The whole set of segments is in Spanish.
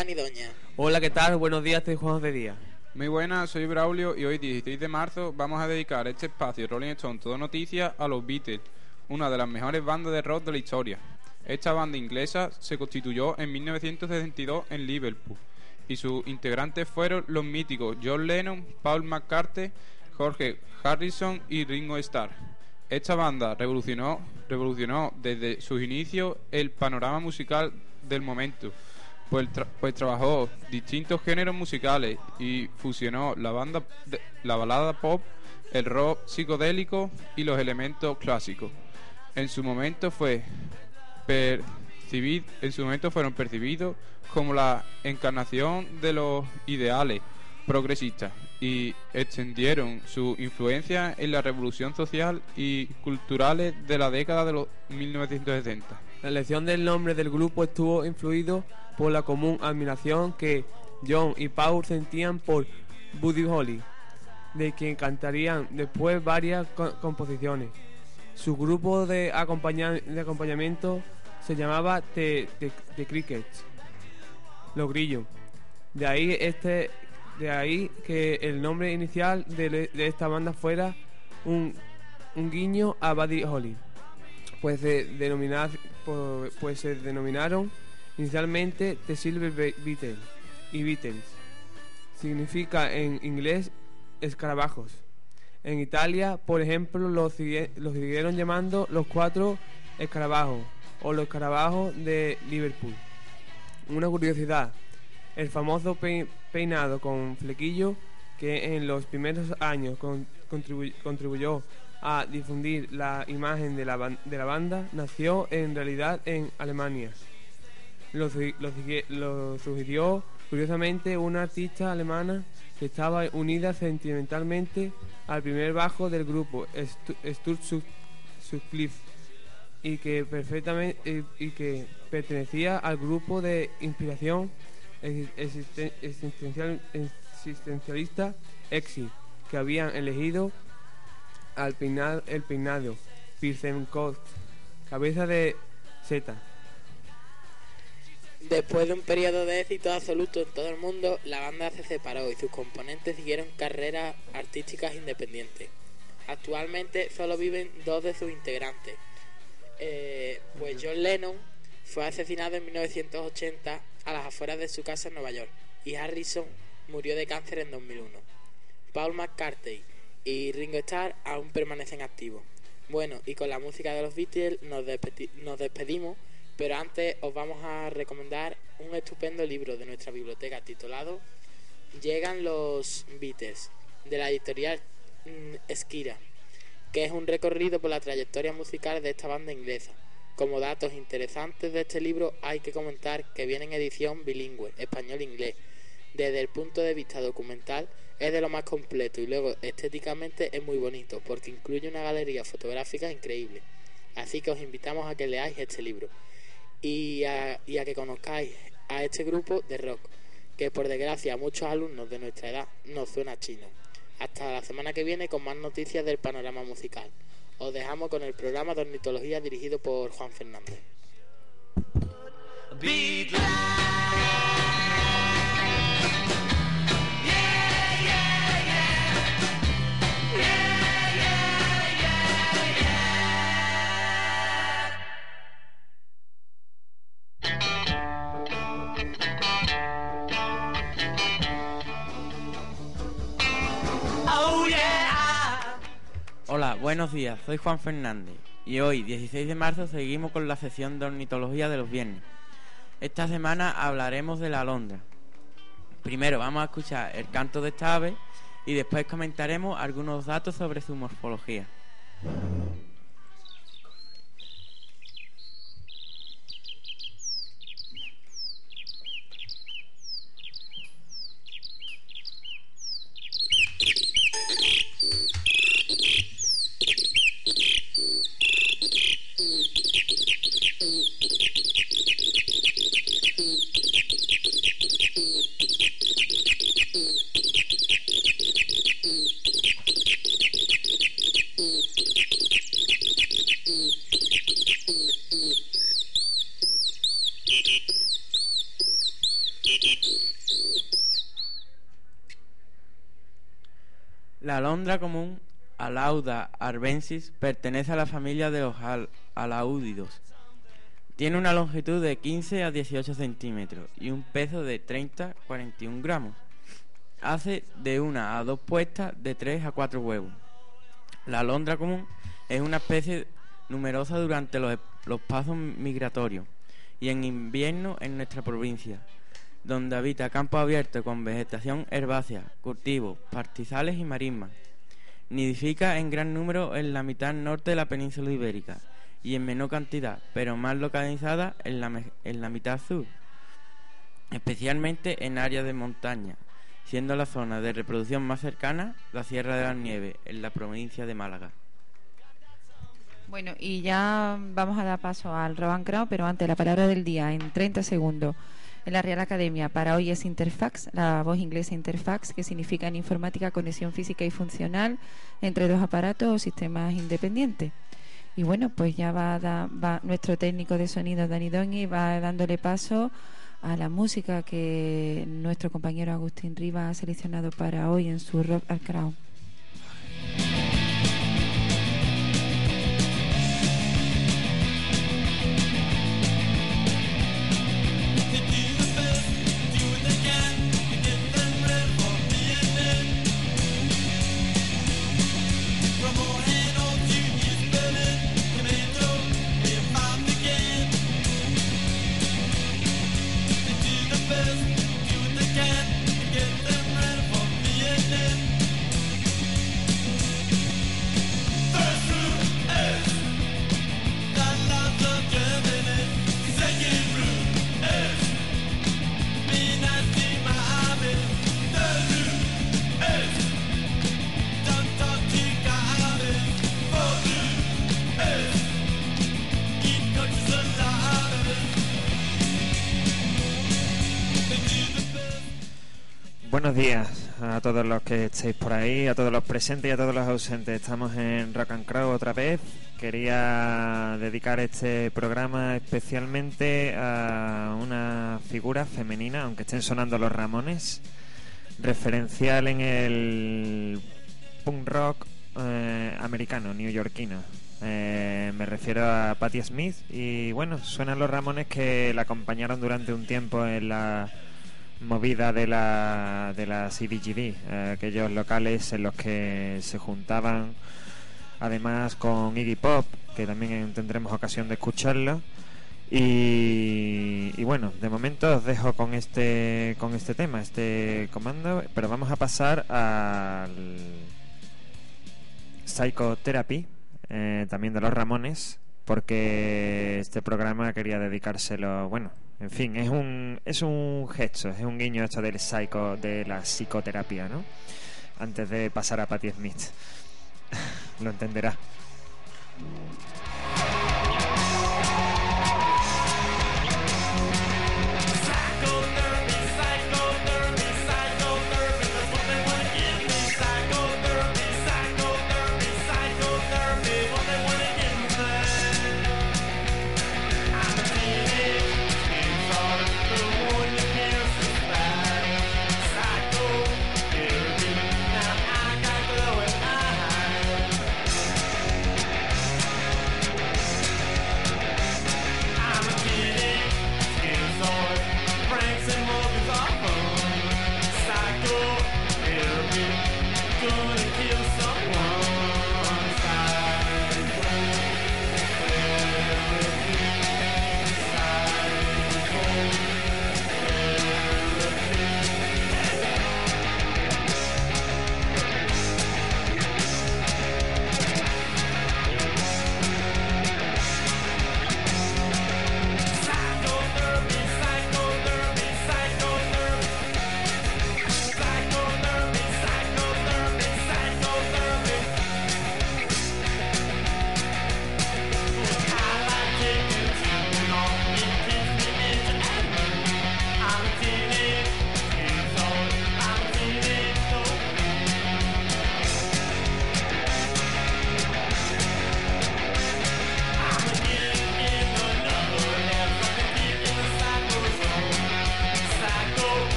Dani Doña. Hola, ¿qué tal? Buenos días, soy Juan de Día. Muy buenas, soy Braulio y hoy 16 de marzo vamos a dedicar este espacio Rolling Stone Todo Noticias a los Beatles, una de las mejores bandas de rock de la historia. Esta banda inglesa se constituyó en 1962 en Liverpool y sus integrantes fueron los míticos John Lennon, Paul McCartney, Jorge Harrison y Ringo Starr. Esta banda revolucionó, revolucionó desde sus inicios el panorama musical del momento, pues, pues trabajó distintos géneros musicales y fusionó la, banda la balada pop, el rock psicodélico y los elementos clásicos. En su momento fue en su momento fueron percibidos como la encarnación de los ideales progresistas y extendieron su influencia en la revolución social y culturales de la década de los 1970. La elección del nombre del grupo estuvo influido por la común admiración que John y Paul sentían por Buddy Holly, de quien cantarían después varias co- composiciones. Su grupo de, acompaña- de acompañamiento se llamaba The, The- Crickets, los grillos. De ahí este, de ahí que el nombre inicial de, de esta banda fuera un, guiño a Buddy Holly pues se, denominar, pues se denominaron inicialmente The Silver Be- Beatles y Beatles. Significa en inglés escarabajos. En Italia, por ejemplo, los, los siguieron llamando los cuatro escarabajos o los escarabajos de Liverpool. Una curiosidad, el famoso pei- peinado con flequillo que en los primeros años con- contribu- contribuyó a difundir la imagen de la banda, nació en realidad en Alemania. Lo, lo lo sugirió curiosamente una artista alemana que estaba unida sentimentalmente al primer bajo del grupo, Stu- Sturz Sut- Sutcliffe, y que perfectamente y, que pertenecía al grupo de inspiración ex- existen- existencial- existencialista Exi, que habían elegido al peinado, el peinado Pircenkopf, cabeza de Z. Después de un periodo de éxito absoluto en todo el mundo, la banda se separó y sus componentes siguieron carreras artísticas independientes. Actualmente solo viven dos de sus integrantes. Eh, pues John Lennon fue asesinado en 1980 a las afueras de su casa en Nueva York y Harrison murió de cáncer en 2001. Paul McCartney y Ringo Starr aún permanecen activos. Bueno, y con la música de los Beatles nos, despedi- nos despedimos, pero antes os vamos a recomendar un estupendo libro de nuestra biblioteca titulado Llegan los Beatles, de la editorial mm, Esquira, que es un recorrido por la trayectoria musical de esta banda inglesa. Como datos interesantes de este libro hay que comentar que viene en edición bilingüe, español-inglés. Desde el punto de vista documental es de lo más completo y luego estéticamente es muy bonito porque incluye una galería fotográfica increíble. Así que os invitamos a que leáis este libro y a, que conozcáis a este grupo de rock que por desgracia a muchos alumnos de nuestra edad nos suena chino. Hasta la semana que viene con más noticias del panorama musical. Os dejamos con el programa de ornitología dirigido por Juan Fernández. Buenos días, soy Juan Fernández y hoy, 16 de marzo, seguimos con la sesión de ornitología de los viernes. Esta semana hablaremos de la alondra. Primero vamos a escuchar el canto de esta ave y después comentaremos algunos datos sobre su morfología. La alondra común, Alauda arbensis, pertenece a la familia de los al- alaúdidos. Tiene una longitud de 15 a 18 centímetros y un peso de 30 a 41 gramos. Hace de una a dos puestas de 3 a 4 huevos. La alondra común es una especie numerosa durante los pasos migratorios y en invierno en nuestra provincia, donde habita campos abiertos con vegetación herbácea, cultivos, pastizales y marismas. Nidifica en gran número en la mitad norte de la península ibérica y en menor cantidad, pero más localizada en la, en la mitad sur, especialmente en áreas de montaña, siendo la zona de reproducción más cercana la Sierra de las Nieves, en la provincia de Málaga. Bueno, y ya vamos a dar paso al Roban pero antes la palabra del día en 30 segundos. En la Real Academia para hoy es Interfax, la voz inglesa Interfax, que significa en informática conexión física y funcional entre dos aparatos o sistemas independientes. Y bueno, pues ya va, a dar- va nuestro técnico de sonido, Dani Doñi, va dándole paso a la música que nuestro compañero Agustín Rivas ha seleccionado para hoy en su Rock al Crown. Buenos días a todos los que estéis por ahí, a todos los presentes y a todos los ausentes. Estamos en Rock and Crow otra vez. Quería dedicar este programa especialmente a una figura femenina, aunque estén sonando los Ramones, referencial en el punk rock eh, americano, neoyorquino. Eh, me refiero a Patti Smith y bueno, suenan los Ramones que la acompañaron durante un tiempo en la movida de la, de la CBGB, eh, aquellos locales en los que se juntaban además con Iggy Pop, que también tendremos ocasión de escucharlo. Y, y bueno, de momento os dejo con este con este tema, este comando, pero vamos a pasar al Psychotherapy, eh, también de los Ramones, porque este programa quería dedicárselo, bueno, en fin, es un es un gesto, es un guiño esto del psycho, de la psicoterapia, ¿no? Antes de pasar a Patti Smith. Lo entenderá.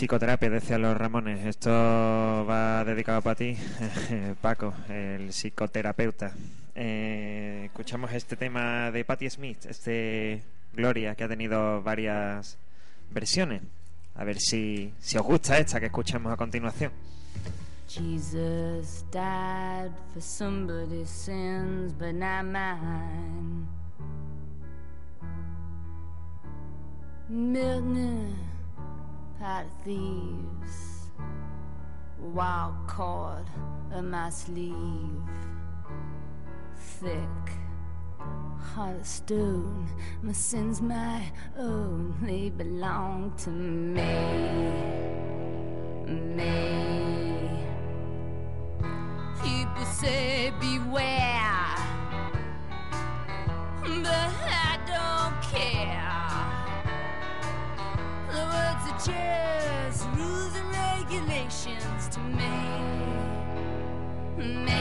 Psicoterapia, decía los Ramones. Esto va dedicado para ti, Paco, el psicoterapeuta. Eh, escuchamos este tema de Patti Smith, este Gloria, que ha tenido varias versiones. A ver si, si os gusta esta que escuchamos a continuación. Jesus died for somebody's sins, but not mine. Of thieves, wild cord in my sleeve, thick, heart of stone. My sins, my own, they belong to me, me. People say beware, but chairs, rules and regulations to make. make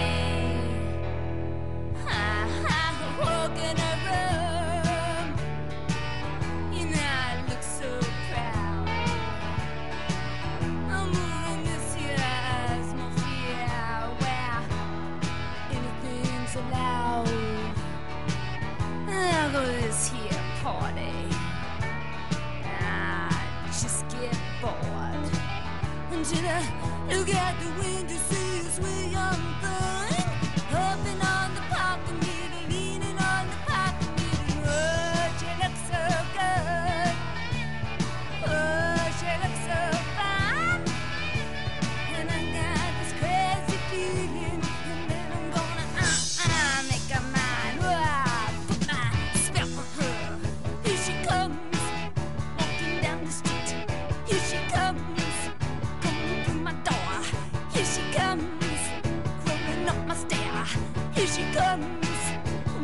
she comes,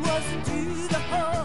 wasn't you the whole?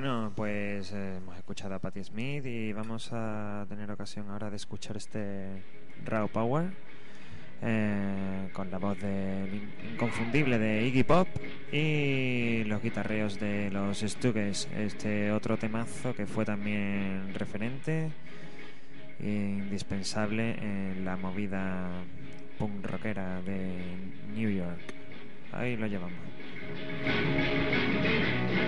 Bueno, pues eh, hemos escuchado a Patti Smith y vamos a tener ocasión ahora de escuchar este Raw Power eh, con la voz de, inconfundible de Iggy Pop y los guitarreos de los Stooges, este otro temazo que fue también referente e indispensable en la movida punk rockera de New York. Ahí lo llevamos.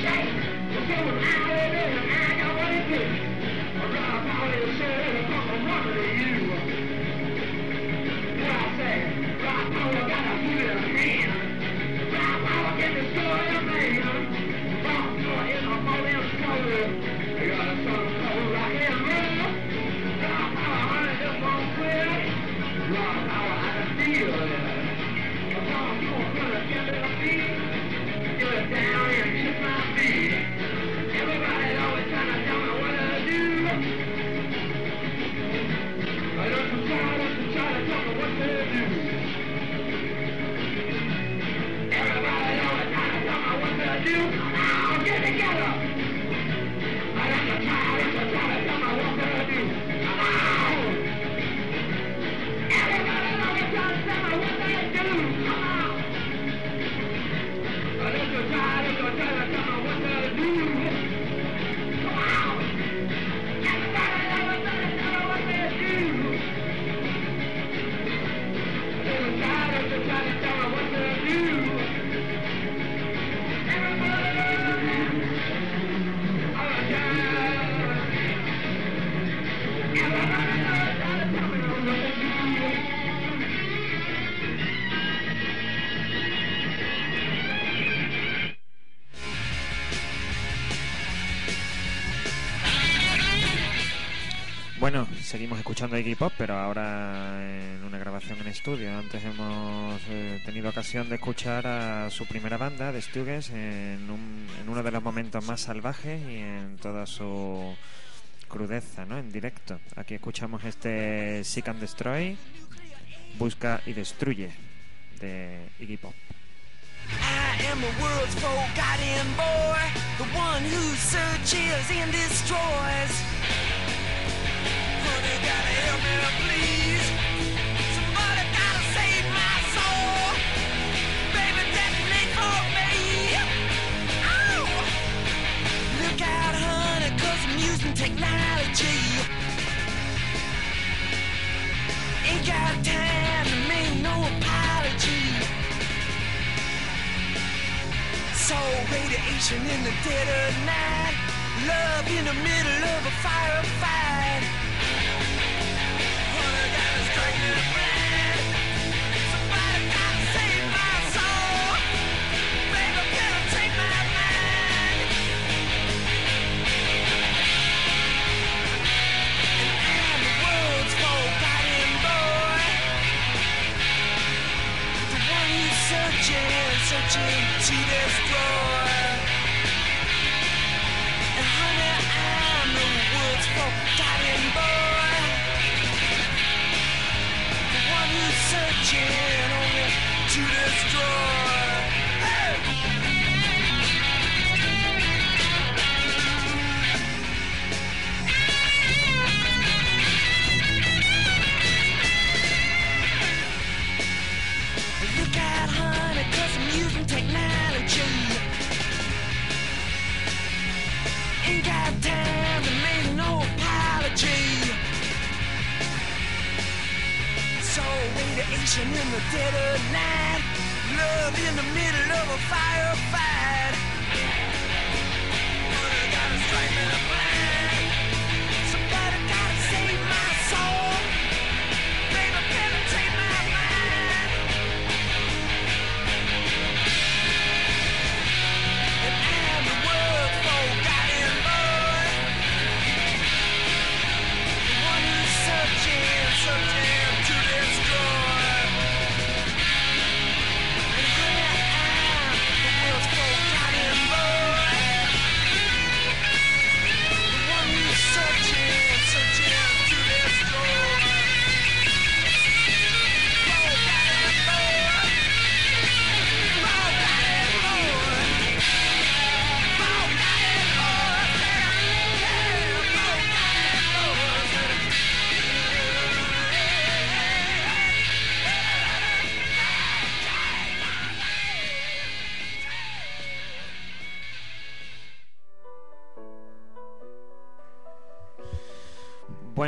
I got what it is. I got a bottle of soda and a cup of water to use. Seguimos escuchando Iggy Pop, pero ahora en una grabación en estudio. Antes hemos eh, tenido ocasión de escuchar a su primera banda, The un- en uno de los momentos más salvajes y en toda su crudeza, ¿no? En directo. Aquí escuchamos este Seek and Destroy, Busca y Destruye, de Iggy Pop. I am the world's forgotten boy, the one who searches and destroys. Radiation in the dead of night. Love in the middle of a firefight. Yeah. Radiation in the dead of night. Love in the middle of a firefight.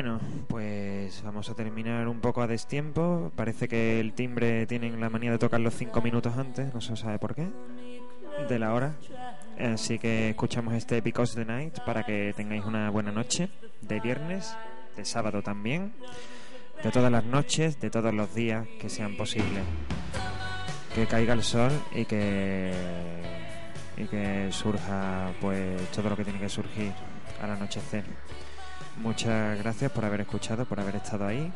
Bueno, pues vamos a terminar un poco a destiempo. Parece que el timbre tienen la manía de tocar los cinco minutos antes, no se sabe por qué, de la hora. Así que escuchamos este Because the Night para que tengáis una buena noche de viernes, de sábado también, de todas las noches, de todos los días que sean posibles. Que caiga el sol y que y que surja pues todo lo que tiene que surgir al anochecer. Muchas gracias por haber escuchado, por haber estado ahí.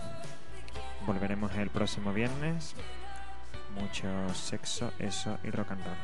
Volveremos el próximo viernes. Mucho sexo, eso y rock and roll.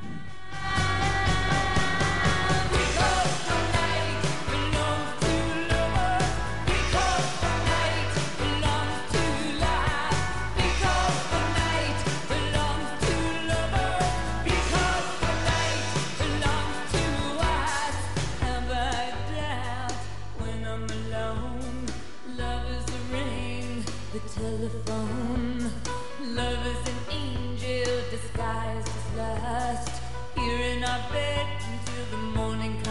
Telephone. Love is an angel disguised as lust. Here in our bed until the morning.